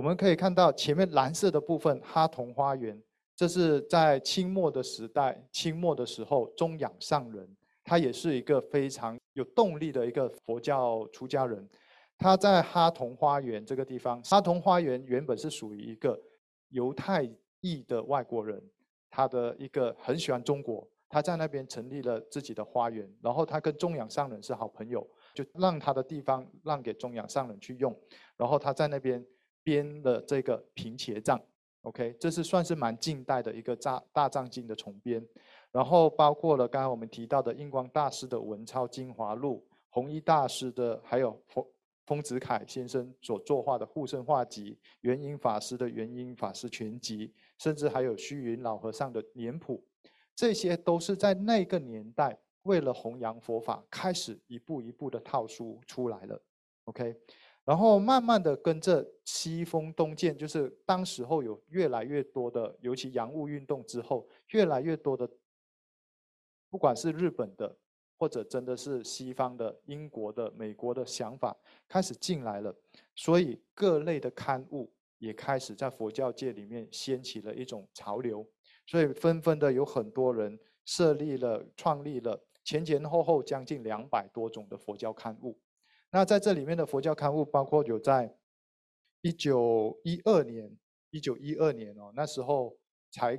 我们可以看到前面蓝色的部分哈同花园，这是在清末的时代，清末的时候中养上人，他也是一个非常有动力的一个佛教出家人。他在哈同花园这个地方，哈同花园原本是属于一个犹太裔的外国人，他的一个很喜欢中国，他在那边成立了自己的花园，然后他跟中养上人是好朋友，就让他的地方让给中养上人去用，然后他在那边。编的这个平茄藏，OK，这是算是蛮近代的一个大大藏经的重编，然后包括了刚刚我们提到的印光大师的文钞精华录，弘一大师的，还有丰丰子恺先生所作画的护身画集，元音法师的元音法师全集，甚至还有虚云老和尚的年谱，这些都是在那个年代为了弘扬佛法，开始一步一步的套书出来了，OK。然后慢慢的跟着西风东渐，就是当时候有越来越多的，尤其洋务运动之后，越来越多的，不管是日本的，或者真的是西方的、英国的、美国的想法开始进来了，所以各类的刊物也开始在佛教界里面掀起了一种潮流，所以纷纷的有很多人设立了、创立了前前后后将近两百多种的佛教刊物。那在这里面的佛教刊物，包括有在一九一二年，一九一二年哦，那时候才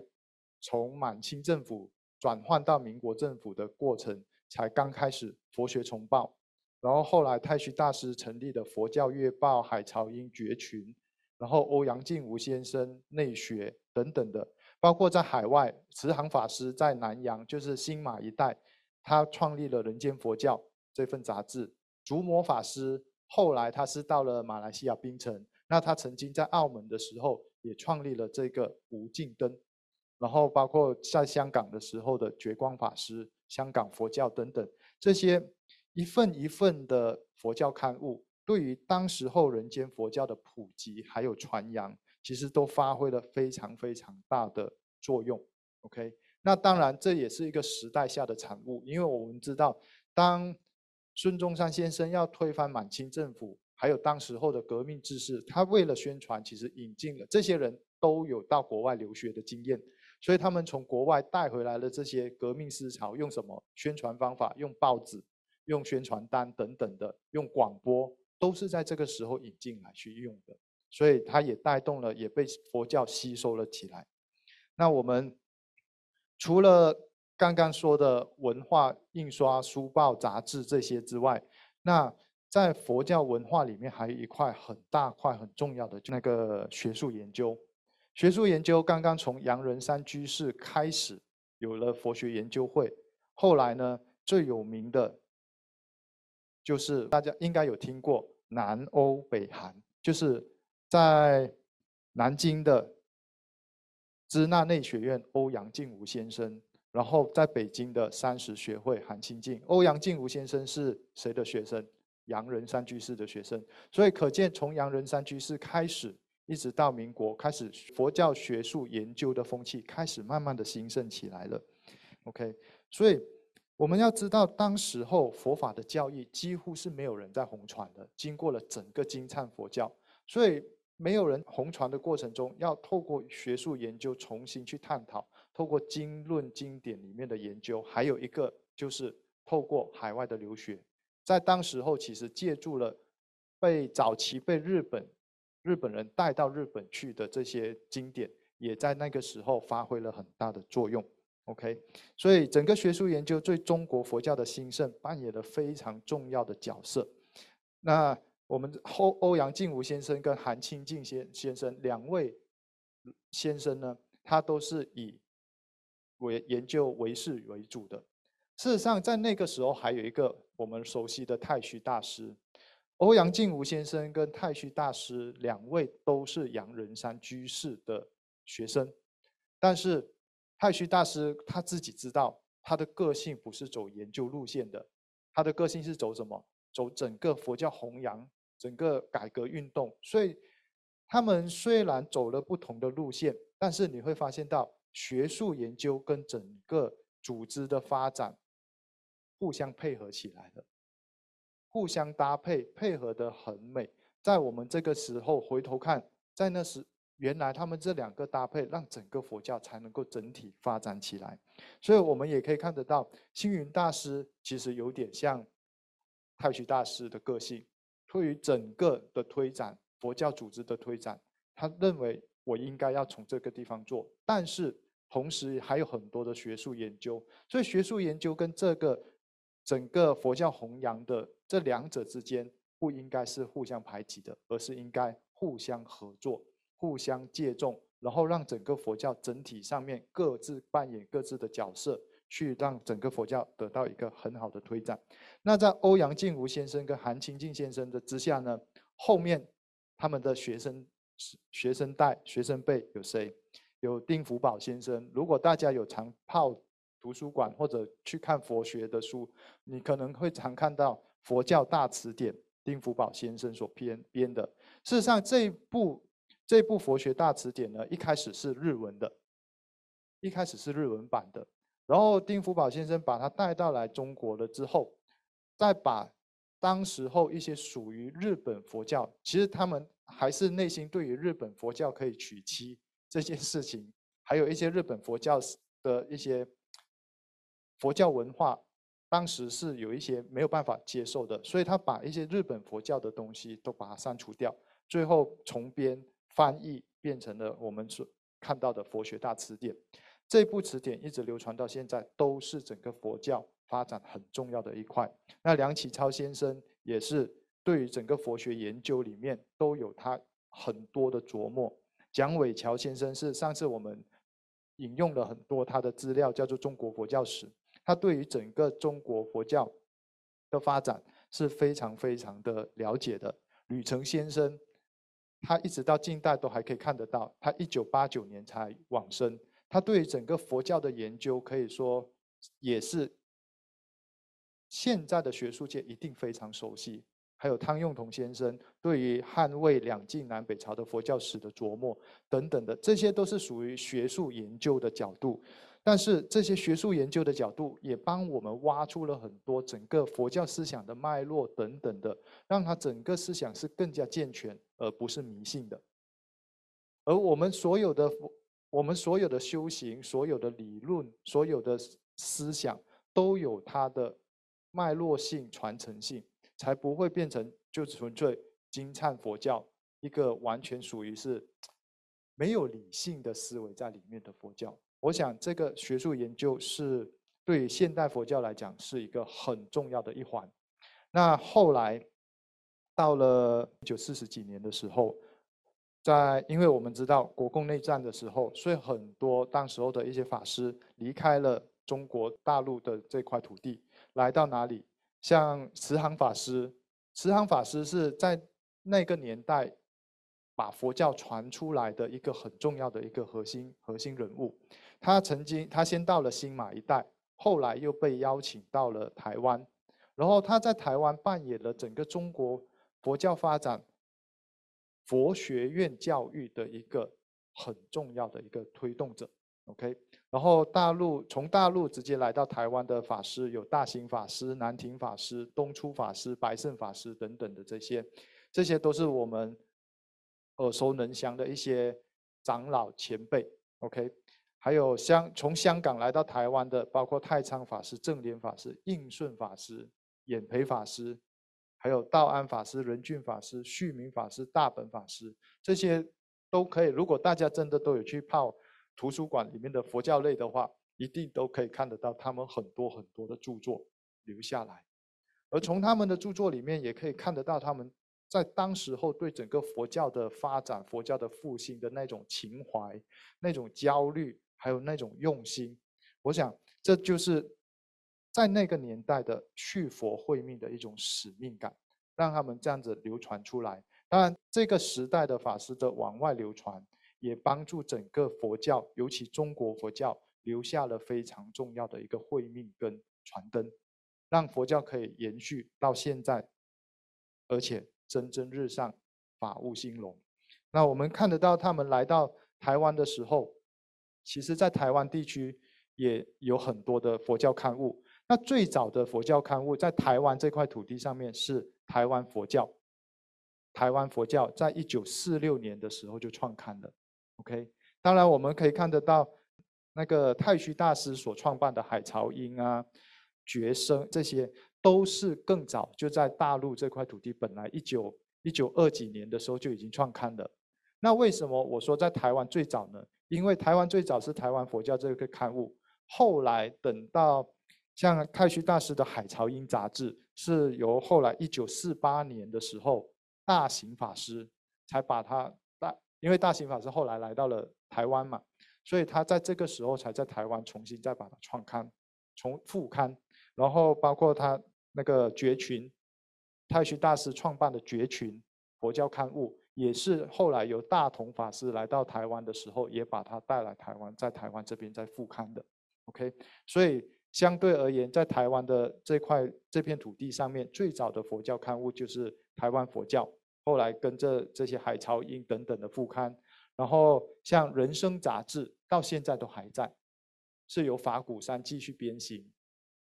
从满清政府转换到民国政府的过程，才刚开始佛学重报，然后后来太虚大师成立的佛教月报、海潮音绝群，然后欧阳靖无先生内学等等的，包括在海外慈航法师在南洋，就是新马一带，他创立了人间佛教这份杂志。竹摩法师后来他是到了马来西亚槟城，那他曾经在澳门的时候也创立了这个无尽灯，然后包括在香港的时候的觉光法师、香港佛教等等这些一份一份的佛教刊物，对于当时候人间佛教的普及还有传扬，其实都发挥了非常非常大的作用。OK，那当然这也是一个时代下的产物，因为我们知道当。孙中山先生要推翻满清政府，还有当时候的革命志士，他为了宣传，其实引进了这些人都有到国外留学的经验，所以他们从国外带回来了这些革命思潮，用什么宣传方法？用报纸、用宣传单等等的，用广播，都是在这个时候引进来去用的，所以它也带动了，也被佛教吸收了起来。那我们除了。刚刚说的文化印刷、书报、杂志这些之外，那在佛教文化里面还有一块很大块很重要的，就那个学术研究。学术研究刚刚从杨仁山居士开始有了佛学研究会，后来呢最有名的，就是大家应该有听过南欧北韩，就是在南京的支那内学院欧阳靖无先生。然后在北京的三十学会韩清净、欧阳靖无先生是谁的学生？杨仁山居士的学生。所以可见，从杨仁山居士开始，一直到民国开始，佛教学术研究的风气开始慢慢的兴盛起来了。OK，所以我们要知道，当时候佛法的教义几乎是没有人在弘传的，经过了整个金灿佛教，所以没有人弘传的过程中，要透过学术研究重新去探讨。透过经论经典里面的研究，还有一个就是透过海外的留学，在当时候其实借助了被早期被日本日本人带到日本去的这些经典，也在那个时候发挥了很大的作用。OK，所以整个学术研究对中国佛教的兴盛扮演了非常重要的角色。那我们欧欧阳靖无先生跟韩清净先先生两位先生呢，他都是以为研究唯识为主的，事实上，在那个时候还有一个我们熟悉的太虚大师，欧阳靖无先生跟太虚大师两位都是杨仁山居士的学生，但是太虚大师他自己知道，他的个性不是走研究路线的，他的个性是走什么？走整个佛教弘扬、整个改革运动。所以他们虽然走了不同的路线，但是你会发现到。学术研究跟整个组织的发展互相配合起来的，互相搭配，配合的很美。在我们这个时候回头看，在那时，原来他们这两个搭配，让整个佛教才能够整体发展起来。所以我们也可以看得到，星云大师其实有点像太虚大师的个性，对于整个的推展，佛教组织的推展，他认为我应该要从这个地方做，但是同时还有很多的学术研究，所以学术研究跟这个整个佛教弘扬的这两者之间，不应该是互相排挤的，而是应该。互相合作，互相借重，然后让整个佛教整体上面各自扮演各自的角色，去让整个佛教得到一个很好的推展。那在欧阳靖无先生跟韩清净先生的之下呢，后面他们的学生学生代学生辈有谁？有丁福宝先生。如果大家有常泡图书馆或者去看佛学的书，你可能会常看到《佛教大词典》。丁福宝先生所编编的，事实上这部这部佛学大词典呢，一开始是日文的，一开始是日文版的，然后丁福宝先生把它带到来中国了之后，再把当时候一些属于日本佛教，其实他们还是内心对于日本佛教可以娶妻这件事情，还有一些日本佛教的一些佛教文化。当时是有一些没有办法接受的，所以他把一些日本佛教的东西都把它删除掉，最后重编翻译变成了我们所看到的佛学大词典。这部词典一直流传到现在，都是整个佛教发展很重要的一块。那梁启超先生也是对于整个佛学研究里面都有他很多的琢磨。蒋伟桥先生是上次我们引用了很多他的资料，叫做《中国佛教史》。他对于整个中国佛教的发展是非常非常的了解的。吕澄先生，他一直到近代都还可以看得到。他一九八九年才往生，他对于整个佛教的研究可以说也是现在的学术界一定非常熟悉。还有汤用彤先生对于汉魏两晋南北朝的佛教史的琢磨等等的，这些都是属于学术研究的角度。但是这些学术研究的角度也帮我们挖出了很多整个佛教思想的脉络等等的，让它整个思想是更加健全，而不是迷信的。而我们所有的我们所有的修行、所有的理论、所有的思想，都有它的脉络性、传承性，才不会变成就纯粹金灿佛教一个完全属于是没有理性的思维在里面的佛教。我想，这个学术研究是对现代佛教来讲是一个很重要的一环。那后来到了一九四十几年的时候，在因为我们知道国共内战的时候，所以很多当时候的一些法师离开了中国大陆的这块土地，来到哪里？像慈航法师，慈航法师是在那个年代把佛教传出来的一个很重要的一个核心核心人物。他曾经，他先到了新马一带，后来又被邀请到了台湾，然后他在台湾扮演了整个中国佛教发展佛学院教育的一个很重要的一个推动者。OK，然后大陆从大陆直接来到台湾的法师有大兴法师、南亭法师、东初法师、白胜法师等等的这些，这些都是我们耳熟能详的一些长老前辈。OK。还有香从香港来到台湾的，包括太仓法师、正莲法师、应顺法师、演培法师，还有道安法师、仁俊法师、旭明法师、大本法师，这些都可以。如果大家真的都有去泡图书馆里面的佛教类的话，一定都可以看得到他们很多很多的著作留下来。而从他们的著作里面，也可以看得到他们在当时候对整个佛教的发展、佛教的复兴的那种情怀、那种焦虑。还有那种用心，我想这就是在那个年代的续佛慧命的一种使命感，让他们这样子流传出来。当然，这个时代的法师的往外流传，也帮助整个佛教，尤其中国佛教留下了非常重要的一个慧命跟传灯，让佛教可以延续到现在，而且蒸蒸日上，法务兴隆。那我们看得到他们来到台湾的时候。其实，在台湾地区也有很多的佛教刊物。那最早的佛教刊物在台湾这块土地上面是台湾佛教。台湾佛教在一九四六年的时候就创刊了。OK，当然我们可以看得到，那个太虚大师所创办的海潮音啊、觉声这些，都是更早就在大陆这块土地，本来一九一九二几年的时候就已经创刊了。那为什么我说在台湾最早呢？因为台湾最早是台湾佛教这个刊物，后来等到像太虚大师的《海潮音》杂志，是由后来一九四八年的时候，大行法师才把它，因为大行法师后来来到了台湾嘛，所以他在这个时候才在台湾重新再把它创刊，重复刊，然后包括他那个绝群，太虚大师创办的绝群佛教刊物。也是后来由大同法师来到台湾的时候，也把他带来台湾，在台湾这边在复刊的，OK。所以相对而言，在台湾的这块这片土地上面，最早的佛教刊物就是台湾佛教。后来跟着这些海潮音等等的副刊，然后像人生杂志到现在都还在，是由法鼓山继续编行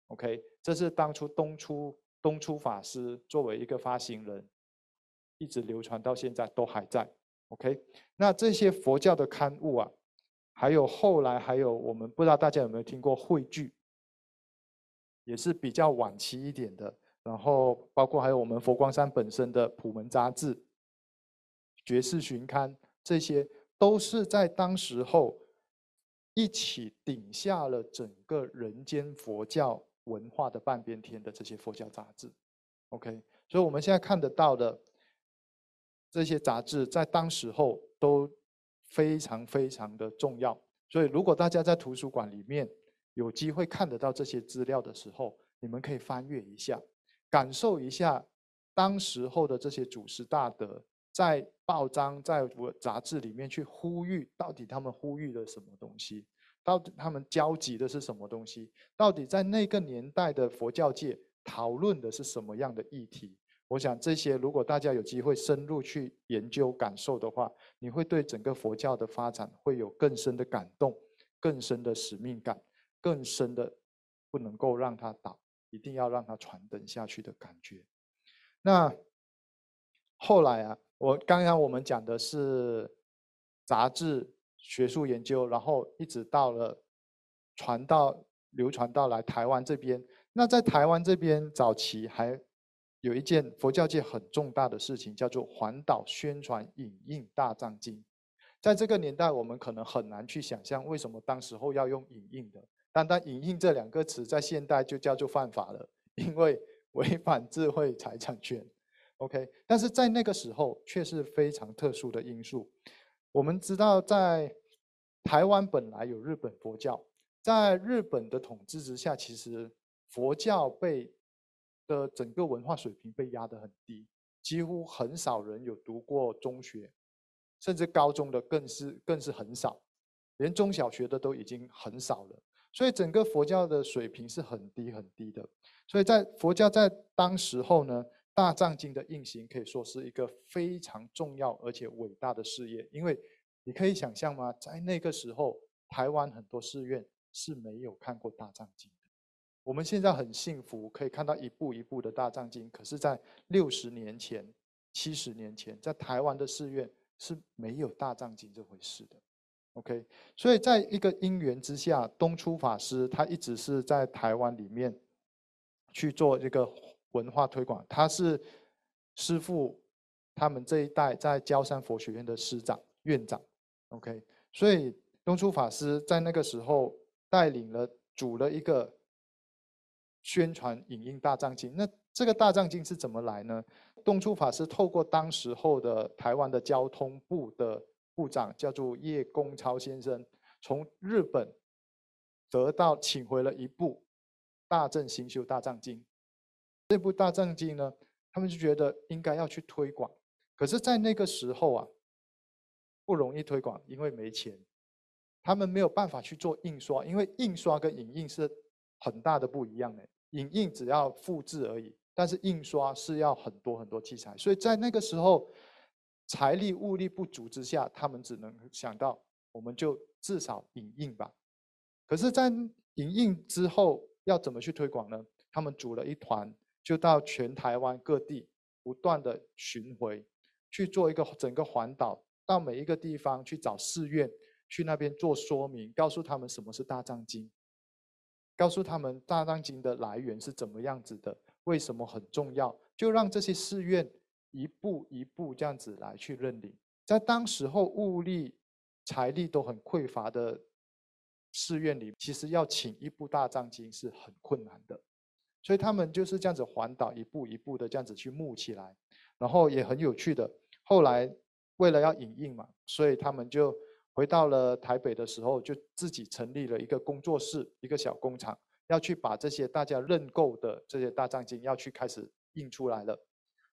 ，OK。这是当初东初东初法师作为一个发行人。一直流传到现在都还在，OK。那这些佛教的刊物啊，还有后来还有我们不知道大家有没有听过汇聚，也是比较晚期一点的。然后包括还有我们佛光山本身的普门杂志、绝世寻刊，这些都是在当时候一起顶下了整个人间佛教文化的半边天的这些佛教杂志，OK。所以我们现在看得到的。这些杂志在当时候都非常非常的重要，所以如果大家在图书馆里面有机会看得到这些资料的时候，你们可以翻阅一下，感受一下当时候的这些祖师大德在报章在我杂志里面去呼吁，到底他们呼吁的什么东西，到底他们交集的是什么东西，到底在那个年代的佛教界讨论的是什么样的议题。我想这些，如果大家有机会深入去研究、感受的话，你会对整个佛教的发展会有更深的感动、更深的使命感、更深的不能够让它倒，一定要让它传承下去的感觉。那后来啊，我刚刚我们讲的是杂志、学术研究，然后一直到了传到流传到来台湾这边。那在台湾这边早期还。有一件佛教界很重大的事情，叫做环岛宣传影印大藏经。在这个年代，我们可能很难去想象为什么当时候要用影印的。单单影印这两个词，在现代就叫做犯法了，因为违反智慧财产权。OK，但是在那个时候却是非常特殊的因素。我们知道，在台湾本来有日本佛教，在日本的统治之下，其实佛教被。的整个文化水平被压得很低，几乎很少人有读过中学，甚至高中的更是更是很少，连中小学的都已经很少了。所以整个佛教的水平是很低很低的。所以在佛教在当时候呢，大藏经的印行可以说是一个非常重要而且伟大的事业。因为你可以想象吗？在那个时候，台湾很多寺院是没有看过大藏经。的我们现在很幸福，可以看到一步一步的大藏经。可是，在六十年前、七十年前，在台湾的寺院是没有大藏经这回事的。OK，所以在一个因缘之下，东初法师他一直是在台湾里面去做这个文化推广。他是师父他们这一代在焦山佛学院的师长、院长。OK，所以东初法师在那个时候带领了、组了一个。宣传影印大藏经，那这个大藏经是怎么来呢？东初法师透过当时候的台湾的交通部的部长，叫做叶公超先生，从日本得到请回了一部大正新修大藏经。这部大藏经呢，他们就觉得应该要去推广，可是，在那个时候啊，不容易推广，因为没钱，他们没有办法去做印刷，因为印刷跟影印是。很大的不一样的。影印只要复制而已，但是印刷是要很多很多器材，所以在那个时候财力物力不足之下，他们只能想到我们就至少影印吧。可是，在影印之后要怎么去推广呢？他们组了一团，就到全台湾各地不断的巡回，去做一个整个环岛，到每一个地方去找寺院，去那边做说明，告诉他们什么是大藏经，告诉他们大藏经的来源是怎么样子的，为什么很重要，就让这些寺院一步一步这样子来去认领。在当时候物力、财力都很匮乏的寺院里，其实要请一部大藏经是很困难的。所以他们就是这样子环岛，一步一步的这样子去募起来，然后也很有趣的。后来为了要引印嘛，所以他们就回到了台北的时候，就自己成立了一个工作室，一个小工厂，要去把这些大家认购的这些大藏经要去开始印出来了。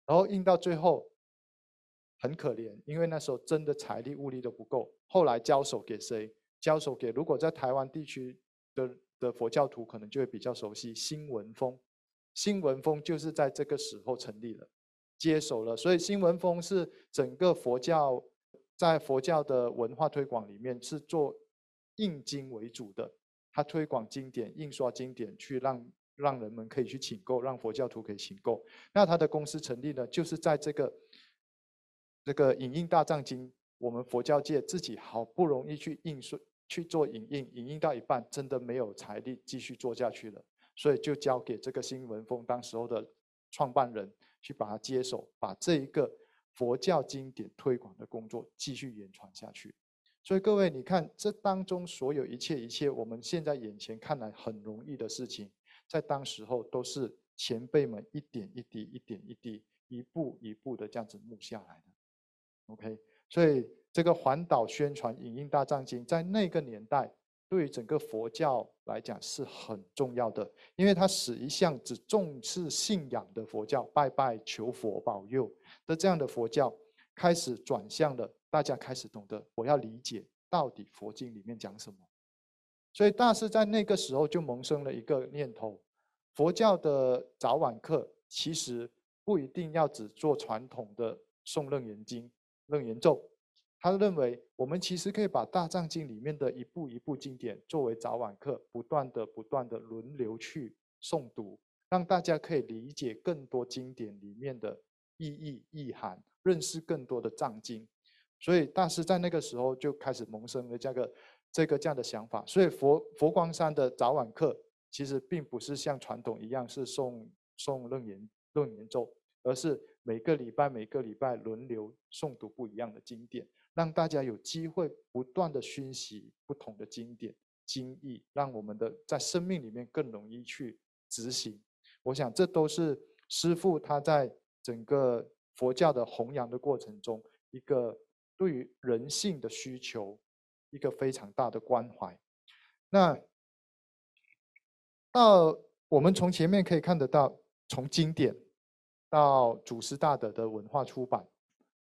然后印到最后很可怜，因为那时候真的财力物力都不够。后来交手给谁？交手给如果在台湾地区的。的佛教徒可能就会比较熟悉新文风，新文风就是在这个时候成立了，接手了。所以新文风是整个佛教在佛教的文化推广里面是做印经为主的，它推广经典、印刷经典，去让让人们可以去请购，让佛教徒可以请购。那他的公司成立呢，就是在这个这个影印大藏经，我们佛教界自己好不容易去印刷。去做影印，影印到一半，真的没有财力继续做下去了，所以就交给这个新文风当时候的创办人去把它接手，把这一个佛教经典推广的工作继续延传下去。所以各位，你看这当中所有一切一切，我们现在眼前看来很容易的事情，在当时候都是前辈们一点一滴、一点一滴、一步一步的这样子录下来的。OK，所以。这个环岛宣传影印大藏经，在那个年代，对于整个佛教来讲是很重要的，因为它使一向只重视信仰的佛教，拜拜求佛保佑的这样的佛教，开始转向了，大家开始懂得我要理解到底佛经里面讲什么。所以大师在那个时候就萌生了一个念头：佛教的早晚课其实不一定要只做传统的诵楞严经、楞严咒。他认为，我们其实可以把大藏经里面的一部一部经典作为早晚课，不断的、不断的轮流去诵读，让大家可以理解更多经典里面的意义、意涵，认识更多的藏经。所以大师在那个时候就开始萌生了这个、这个这样的想法。所以佛佛光山的早晚课其实并不是像传统一样是诵诵楞严楞严咒，而是每个礼拜每个礼拜轮流诵读不一样的经典。让大家有机会不断的熏习不同的经典经义，让我们的在生命里面更容易去执行。我想这都是师父他在整个佛教的弘扬的过程中，一个对于人性的需求，一个非常大的关怀。那到我们从前面可以看得到，从经典到祖师大德的文化出版，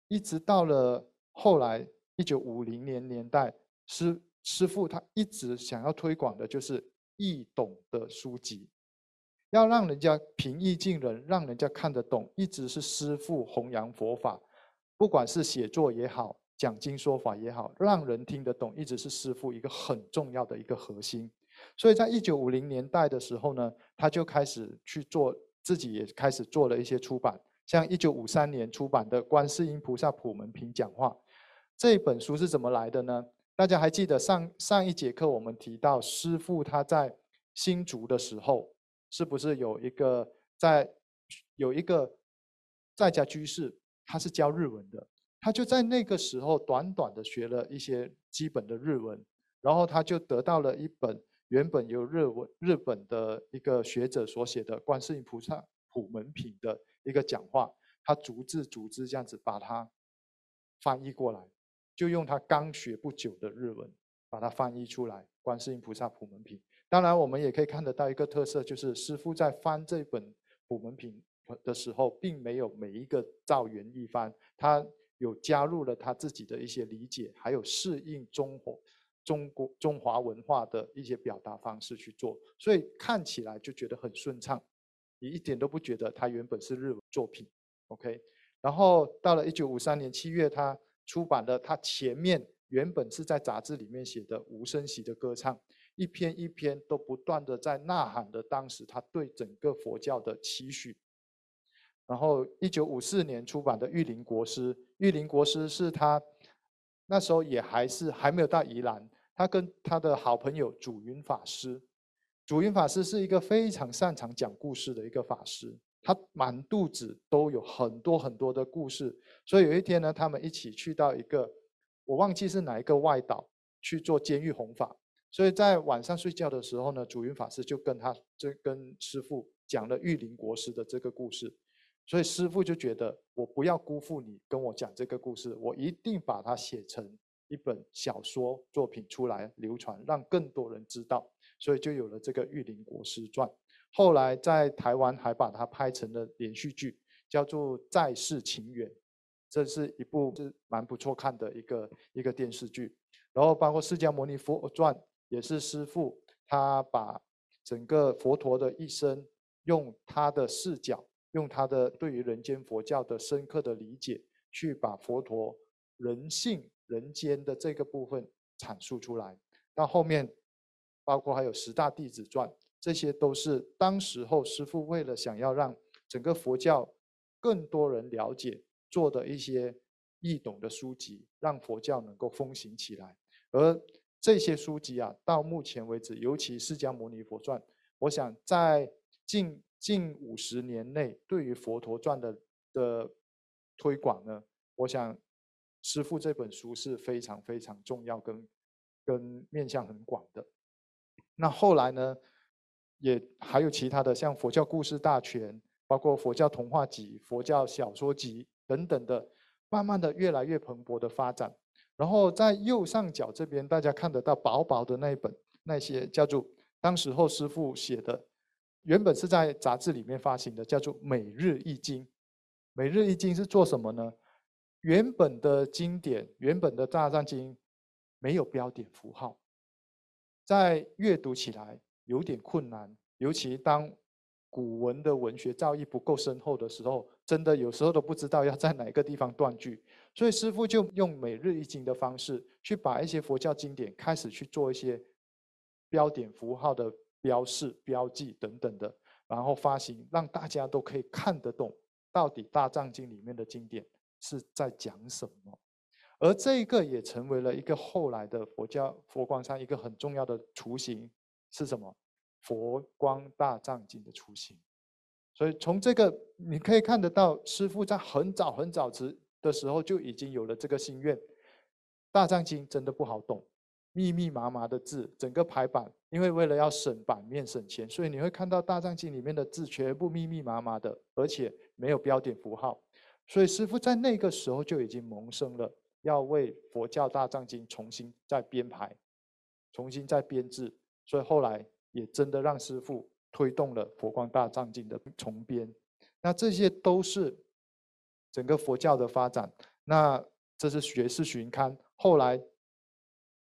一直到了。后来，一九五零年年代，师师傅他一直想要推广的就是易懂的书籍，要让人家平易近人，让人家看得懂，一直是师傅弘扬佛法，不管是写作也好，讲经说法也好，让人听得懂，一直是师傅一个很重要的一个核心。所以在一九五零年代的时候呢，他就开始去做，自己也开始做了一些出版，像一九五三年出版的《观世音菩萨普门品讲话》。这本书是怎么来的呢？大家还记得上上一节课我们提到，师父他在新竹的时候，是不是有一个在有一个在家居士，他是教日文的，他就在那个时候短短的学了一些基本的日文，然后他就得到了一本原本由日文日本的一个学者所写的《观世音菩萨普门品》的一个讲话，他逐字逐字这样子把它翻译过来。就用他刚学不久的日文，把它翻译出来《观世音菩萨普门品》。当然，我们也可以看得到一个特色，就是师父在翻这本普门品的时候，并没有每一个照原意翻，他有加入了他自己的一些理解，还有适应中国、中国中华文化的一些表达方式去做，所以看起来就觉得很顺畅，你一点都不觉得它原本是日文作品。OK，然后到了一九五三年七月，他。出版的，他前面原本是在杂志里面写的无声息的歌唱，一篇一篇都不断的在呐喊的当时他对整个佛教的期许。然后一九五四年出版的《玉林国师》，《玉林国师》是他那时候也还是还没有到宜兰，他跟他的好朋友祖云法师，祖云法师是一个非常擅长讲故事的一个法师，他满肚子都有很多很多的故事，所以有一天呢，他们一起去到一个我忘记是哪一个外岛去做监狱弘法。所以在晚上睡觉的时候呢，祖云法师就跟他这跟师傅讲了玉林国师的这个故事，所以师傅就觉得我不要辜负你跟我讲这个故事，我一定把它写成一本小说作品出来流传，让更多人知道，所以就有了这个玉林国师传。后来在台湾还把它拍成了连续剧，叫做《在世情缘》，这是一部是蛮不错看的一个一个电视剧。然后包括《释迦牟尼佛传》。也是师父，他把整个佛陀的一生，用他的视角，用他的对于人间佛教的深刻的理解，去把佛陀人性、人间的这个部分阐述出来。到后面，包括还有十大弟子传，这些都是当时候师父为了想要让整个佛教更多人了解，做的一些易懂的书籍，让佛教能够风行起来，而。这些书籍啊，到目前为止，尤其《释迦牟尼佛传》，我想在近近五十年内，对于佛陀传的的推广呢，我想师父这本书是非常非常重要，跟跟面向很广的。那后来呢，也还有其他的，像《佛教故事大全》，包括《佛教童话集》《佛教小说集》等等的，慢慢的越来越蓬勃的发展。然后在右上角这边，大家看得到薄薄的那一本，那些叫做当时候师傅写的，原本是在杂志里面发行的，叫做《每日一经》。《每日一经》是做什么呢？原本的经典，原本的大藏经没有标点符号，在阅读起来有点困难，尤其当古文的文学造诣不够深厚的时候，真的有时候都不知道要在哪个地方断句。所以师傅就用每日一经的方式，去把一些佛教经典开始去做一些标点符号的标示、标记等等的，然后发行，让大家都可以看得懂到底大藏经里面的经典是在讲什么。而这一个也成为了一个后来的佛教佛光山一个很重要的雏形是什么？佛光大藏经的雏形。所以从这个你可以看得到，师傅在很早很早时。的时候就已经有了这个心愿。大藏经真的不好懂，密密麻麻的字，整个排版，因为为了要省版面省钱，所以你会看到大藏经里面的字全部密密麻麻的，而且没有标点符号。所以师傅在那个时候就已经萌生了要为佛教大藏经重新再编排，重新再编制。所以后来也真的让师傅推动了佛光大藏经的重编。那这些都是。整个佛教的发展，那这是学士巡刊。后来，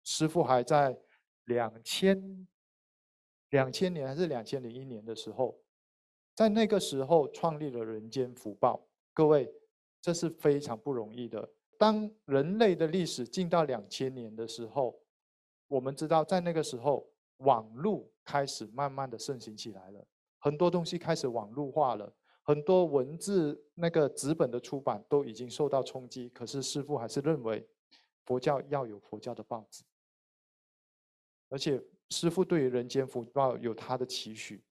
师父还在两千两千年还是两千零一年的时候，在那个时候创立了《人间福报》。各位，这是非常不容易的。当人类的历史进到两千年的时候，我们知道，在那个时候，网络开始慢慢的盛行起来了，很多东西开始网络化了。很多文字那个纸本的出版都已经受到冲击，可是师父还是认为佛教要有佛教的报纸，而且师父对于《人间福报》有他的期许。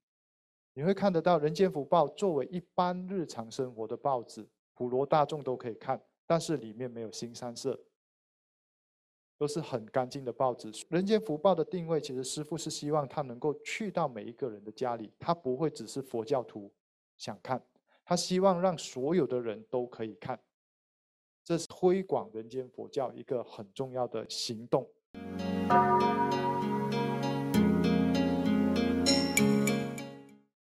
你会看得到《人间福报》作为一般日常生活的报纸，普罗大众都可以看，但是里面没有新三色，都是很干净的报纸。《人间福报》的定位，其实师父是希望他能够去到每一个人的家里，他不会只是佛教徒。想看，他希望让所有的人都可以看，这是推广人间佛教一个很重要的行动。